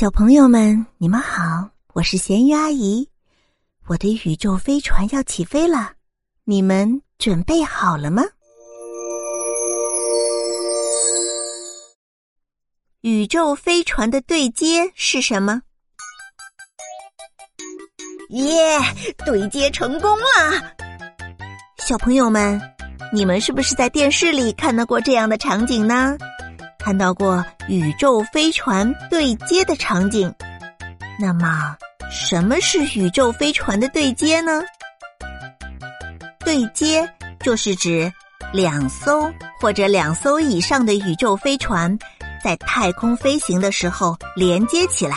小朋友们，你们好，我是咸鱼阿姨。我的宇宙飞船要起飞了，你们准备好了吗？宇宙飞船的对接是什么？耶，对接成功了！小朋友们，你们是不是在电视里看到过这样的场景呢？看到过宇宙飞船对接的场景，那么什么是宇宙飞船的对接呢？对接就是指两艘或者两艘以上的宇宙飞船在太空飞行的时候连接起来，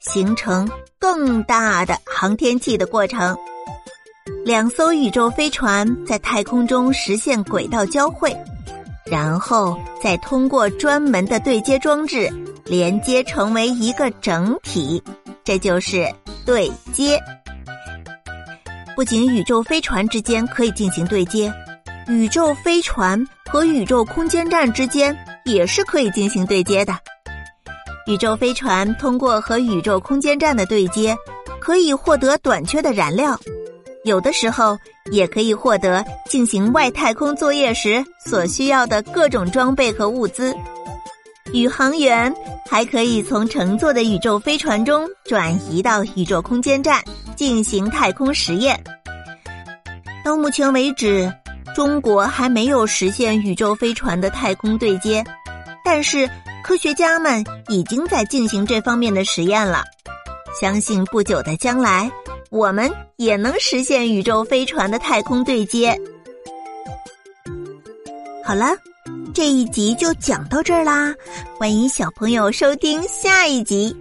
形成更大的航天器的过程。两艘宇宙飞船在太空中实现轨道交汇。然后再通过专门的对接装置连接成为一个整体，这就是对接。不仅宇宙飞船之间可以进行对接，宇宙飞船和宇宙空间站之间也是可以进行对接的。宇宙飞船通过和宇宙空间站的对接，可以获得短缺的燃料。有的时候也可以获得进行外太空作业时所需要的各种装备和物资。宇航员还可以从乘坐的宇宙飞船中转移到宇宙空间站进行太空实验。到目前为止，中国还没有实现宇宙飞船的太空对接，但是科学家们已经在进行这方面的实验了。相信不久的将来。我们也能实现宇宙飞船的太空对接。好了，这一集就讲到这儿啦，欢迎小朋友收听下一集。